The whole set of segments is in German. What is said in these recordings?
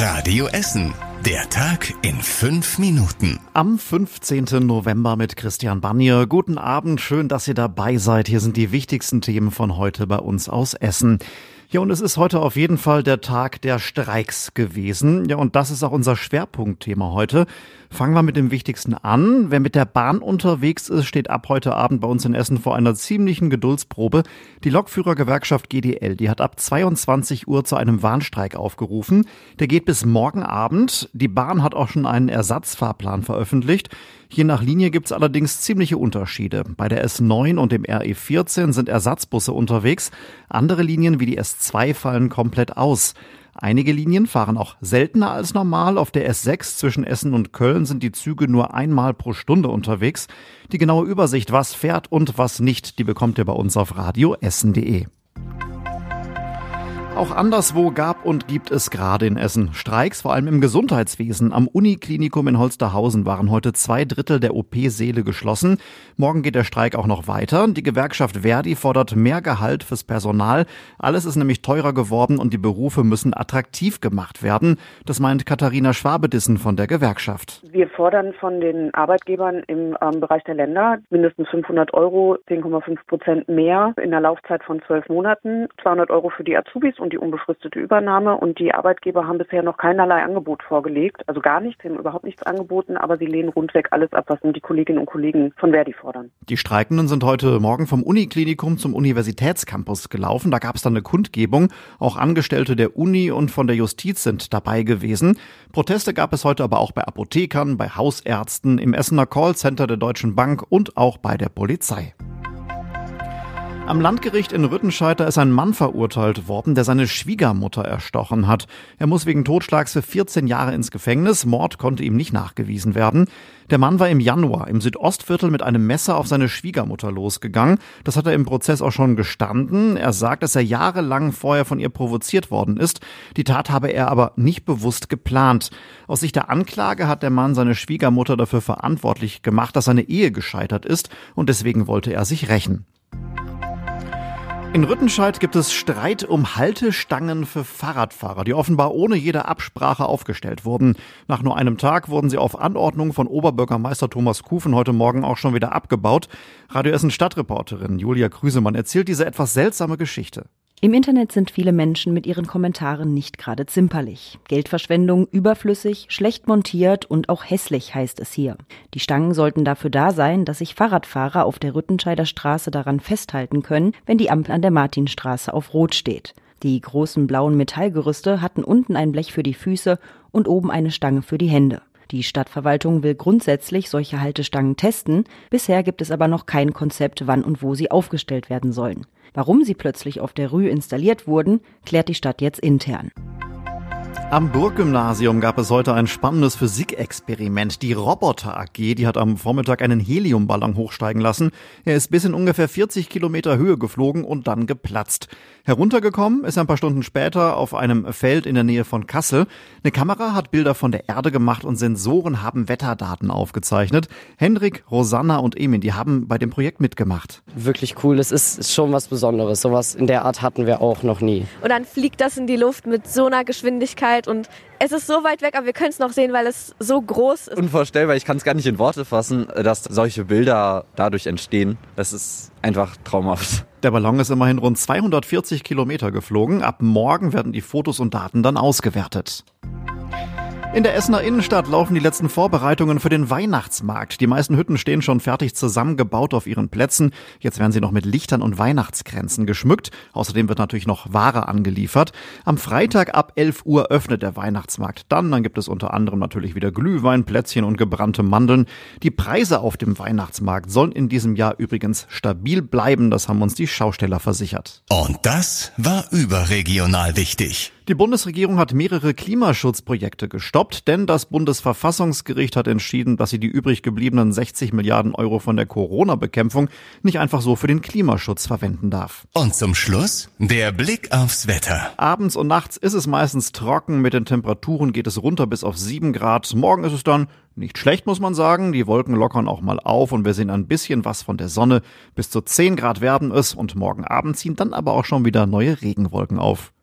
Radio Essen. Der Tag in fünf Minuten. Am 15. November mit Christian Bannier. Guten Abend, schön, dass ihr dabei seid. Hier sind die wichtigsten Themen von heute bei uns aus Essen. Ja, und es ist heute auf jeden Fall der Tag der Streiks gewesen. Ja, und das ist auch unser Schwerpunktthema heute. Fangen wir mit dem Wichtigsten an. Wer mit der Bahn unterwegs ist, steht ab heute Abend bei uns in Essen vor einer ziemlichen Geduldsprobe. Die Lokführergewerkschaft GDL, die hat ab 22 Uhr zu einem Warnstreik aufgerufen. Der geht bis morgen Abend. Die Bahn hat auch schon einen Ersatzfahrplan veröffentlicht. Je nach Linie gibt es allerdings ziemliche Unterschiede. Bei der S9 und dem RE14 sind Ersatzbusse unterwegs. Andere Linien wie die S2 fallen komplett aus. Einige Linien fahren auch seltener als normal. Auf der S6 zwischen Essen und Köln sind die Züge nur einmal pro Stunde unterwegs. Die genaue Übersicht, was fährt und was nicht, die bekommt ihr bei uns auf radioessen.de. Auch anderswo gab und gibt es gerade in Essen Streiks, vor allem im Gesundheitswesen. Am Uniklinikum in Holsterhausen waren heute zwei Drittel der OP-Säle geschlossen. Morgen geht der Streik auch noch weiter. Die Gewerkschaft Verdi fordert mehr Gehalt fürs Personal. Alles ist nämlich teurer geworden und die Berufe müssen attraktiv gemacht werden. Das meint Katharina Schwabedissen von der Gewerkschaft. Wir fordern von den Arbeitgebern im ähm, Bereich der Länder mindestens 500 Euro, 10,5 Prozent mehr in der Laufzeit von zwölf Monaten, 200 Euro für die Azubis und die unbefristete Übernahme. Und die Arbeitgeber haben bisher noch keinerlei Angebot vorgelegt, also gar nichts, haben überhaupt nichts angeboten, aber sie lehnen rundweg alles ab, was die Kolleginnen und Kollegen von Verdi fordern. Die Streikenden sind heute Morgen vom Uniklinikum zum Universitätscampus gelaufen. Da gab es dann eine Kundgebung. Auch Angestellte der Uni und von der Justiz sind dabei gewesen. Proteste gab es heute aber auch bei Apothekern, bei Hausärzten, im Essener Callcenter der Deutschen Bank und auch bei der Polizei. Am Landgericht in Rüttenscheid ist ein Mann verurteilt worden, der seine Schwiegermutter erstochen hat. Er muss wegen Totschlags für 14 Jahre ins Gefängnis. Mord konnte ihm nicht nachgewiesen werden. Der Mann war im Januar im Südostviertel mit einem Messer auf seine Schwiegermutter losgegangen. Das hat er im Prozess auch schon gestanden. Er sagt, dass er jahrelang vorher von ihr provoziert worden ist. Die Tat habe er aber nicht bewusst geplant. Aus Sicht der Anklage hat der Mann seine Schwiegermutter dafür verantwortlich gemacht, dass seine Ehe gescheitert ist und deswegen wollte er sich rächen. In Rüttenscheid gibt es Streit um Haltestangen für Fahrradfahrer, die offenbar ohne jede Absprache aufgestellt wurden. Nach nur einem Tag wurden sie auf Anordnung von Oberbürgermeister Thomas Kufen heute Morgen auch schon wieder abgebaut. Radio Essen Stadtreporterin Julia Krüsemann erzählt diese etwas seltsame Geschichte. Im Internet sind viele Menschen mit ihren Kommentaren nicht gerade zimperlich. Geldverschwendung, überflüssig, schlecht montiert und auch hässlich heißt es hier. Die Stangen sollten dafür da sein, dass sich Fahrradfahrer auf der Rüttenscheider Straße daran festhalten können, wenn die Ampel an der Martinstraße auf Rot steht. Die großen blauen Metallgerüste hatten unten ein Blech für die Füße und oben eine Stange für die Hände. Die Stadtverwaltung will grundsätzlich solche Haltestangen testen. Bisher gibt es aber noch kein Konzept, wann und wo sie aufgestellt werden sollen. Warum sie plötzlich auf der Rue installiert wurden, klärt die Stadt jetzt intern. Am Burggymnasium gab es heute ein spannendes Physikexperiment. Die Roboter AG, die hat am Vormittag einen Heliumballon hochsteigen lassen. Er ist bis in ungefähr 40 Kilometer Höhe geflogen und dann geplatzt. Heruntergekommen ist er ein paar Stunden später auf einem Feld in der Nähe von Kassel. Eine Kamera hat Bilder von der Erde gemacht und Sensoren haben Wetterdaten aufgezeichnet. Hendrik, Rosanna und Emin, die haben bei dem Projekt mitgemacht. Wirklich cool. Es ist schon was Besonderes. Sowas in der Art hatten wir auch noch nie. Und dann fliegt das in die Luft mit so einer Geschwindigkeit Zeit und es ist so weit weg, aber wir können es noch sehen, weil es so groß ist. Unvorstellbar, ich kann es gar nicht in Worte fassen, dass solche Bilder dadurch entstehen. Das ist einfach traumhaft. Der Ballon ist immerhin rund 240 Kilometer geflogen. Ab morgen werden die Fotos und Daten dann ausgewertet. In der Essener Innenstadt laufen die letzten Vorbereitungen für den Weihnachtsmarkt. Die meisten Hütten stehen schon fertig zusammengebaut auf ihren Plätzen. Jetzt werden sie noch mit Lichtern und Weihnachtskränzen geschmückt. Außerdem wird natürlich noch Ware angeliefert. Am Freitag ab 11 Uhr öffnet der Weihnachtsmarkt dann. Dann gibt es unter anderem natürlich wieder Glühwein, Plätzchen und gebrannte Mandeln. Die Preise auf dem Weihnachtsmarkt sollen in diesem Jahr übrigens stabil bleiben. Das haben uns die Schausteller versichert. Und das war überregional wichtig. Die Bundesregierung hat mehrere Klimaschutzprojekte gestoppt, denn das Bundesverfassungsgericht hat entschieden, dass sie die übrig gebliebenen 60 Milliarden Euro von der Corona-Bekämpfung nicht einfach so für den Klimaschutz verwenden darf. Und zum Schluss der Blick aufs Wetter. Abends und nachts ist es meistens trocken, mit den Temperaturen geht es runter bis auf 7 Grad. Morgen ist es dann nicht schlecht, muss man sagen. Die Wolken lockern auch mal auf und wir sehen ein bisschen was von der Sonne. Bis zu 10 Grad werden es und morgen Abend ziehen dann aber auch schon wieder neue Regenwolken auf.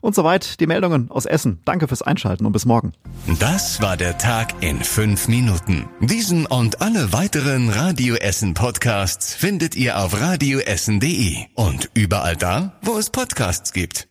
Und soweit die Meldungen aus Essen. Danke fürs Einschalten und bis morgen. Das war der Tag in fünf Minuten. Diesen und alle weiteren Radio Essen Podcasts findet ihr auf radioessen.de und überall da, wo es Podcasts gibt.